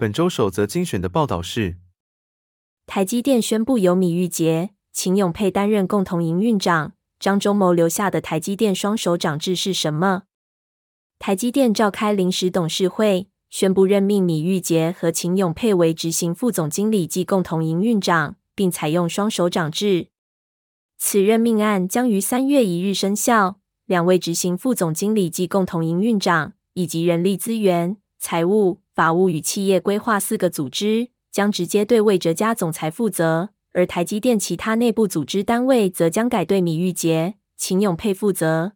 本周首则精选的报道是：台积电宣布由米玉杰、秦永佩担任共同营运长。张忠谋留下的台积电双手掌制是什么？台积电召开临时董事会，宣布任命米玉杰和秦永佩为执行副总经理及共同营运长，并采用双手掌制。此任命案将于三月一日生效。两位执行副总经理及共同营运长，以及人力资源、财务。法务与企业规划四个组织将直接对魏哲家总裁负责，而台积电其他内部组织单位则将改对米玉杰、秦永佩负责。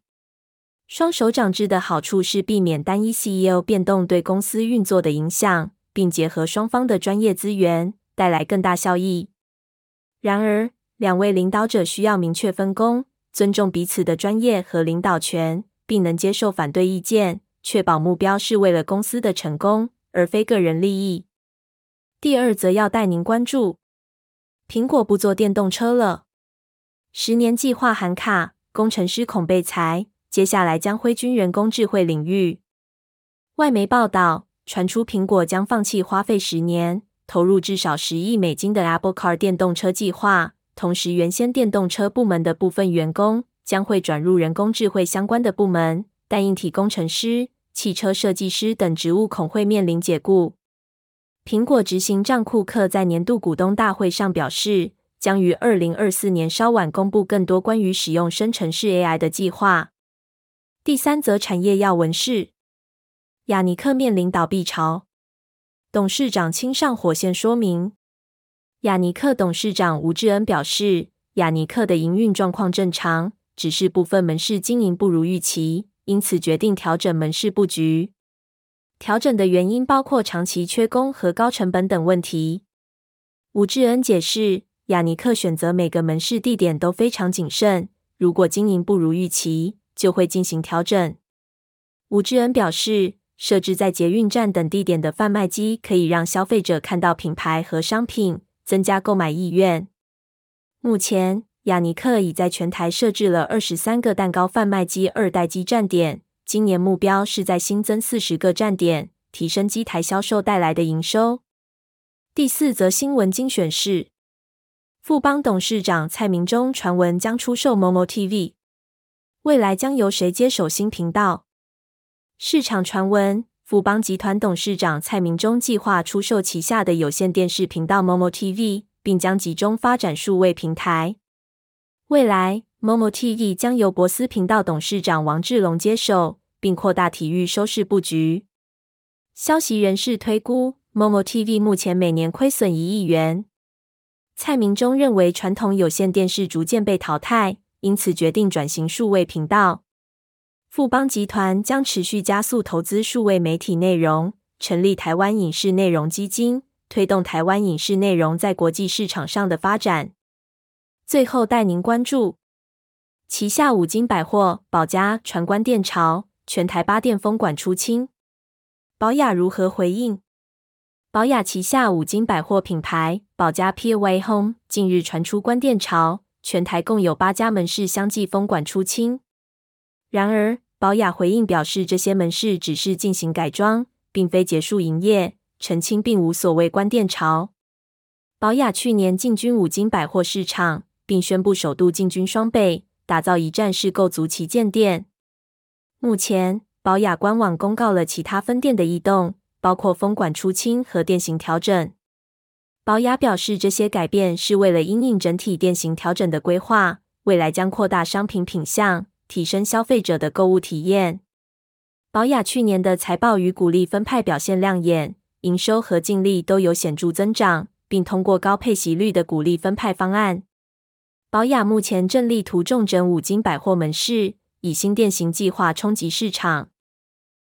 双手掌制的好处是避免单一 CEO 变动对公司运作的影响，并结合双方的专业资源，带来更大效益。然而，两位领导者需要明确分工，尊重彼此的专业和领导权，并能接受反对意见，确保目标是为了公司的成功。而非个人利益。第二则要带您关注：苹果不做电动车了，十年计划喊卡，工程师恐被裁，接下来将挥军人工智慧领域。外媒报道传出，苹果将放弃花费十年、投入至少十亿美金的 Apple Car 电动车计划，同时原先电动车部门的部分员工将会转入人工智慧相关的部门，但硬体工程师。汽车设计师等职务恐会面临解雇。苹果执行长库克在年度股东大会上表示，将于二零二四年稍晚公布更多关于使用生成式 AI 的计划。第三则产业要闻是，雅尼克面临倒闭潮，董事长亲上火线说明。雅尼克董事长吴志恩表示，雅尼克的营运状况正常，只是部分门市经营不如预期。因此决定调整门市布局。调整的原因包括长期缺工和高成本等问题。吴志恩解释，雅尼克选择每个门市地点都非常谨慎，如果经营不如预期，就会进行调整。吴志恩表示，设置在捷运站等地点的贩卖机可以让消费者看到品牌和商品，增加购买意愿。目前，雅尼克已在全台设置了二十三个蛋糕贩卖机二代机站点，今年目标是在新增四十个站点，提升机台销售带来的营收。第四则新闻精选是：富邦董事长蔡明忠传闻将出售某某 TV，未来将由谁接手新频道？市场传闻，富邦集团董事长蔡明忠计划出售旗下的有线电视频道某某 TV，并将集中发展数位平台。未来，Momo TV 将由博斯频道董事长王志龙接手，并扩大体育收视布局。消息人士推估，Momo TV 目前每年亏损一亿元。蔡明忠认为，传统有线电视逐渐被淘汰，因此决定转型数位频道。富邦集团将持续加速投资数位媒体内容，成立台湾影视内容基金，推动台湾影视内容在国际市场上的发展。最后带您关注旗下五金百货宝家传关店潮，全台八店封管出清，宝雅如何回应？宝雅旗下五金百货品牌宝家 POA Home 近日传出关店潮，全台共有八家门市相继封管出清。然而，宝雅回应表示，这些门市只是进行改装，并非结束营业，澄清并无所谓关店潮。宝雅去年进军五金百货市场。并宣布首度进军双北，打造一站式购足旗舰店。目前，宝雅官网公告了其他分店的异动，包括封管出清和店型调整。宝雅表示，这些改变是为了因应整体店型调整的规划，未来将扩大商品品项，提升消费者的购物体验。宝雅去年的财报与股利分派表现亮眼，营收和净利都有显著增长，并通过高配息率的股利分派方案。宝雅目前正力图重整五金百货门市，以新店型计划冲击市场。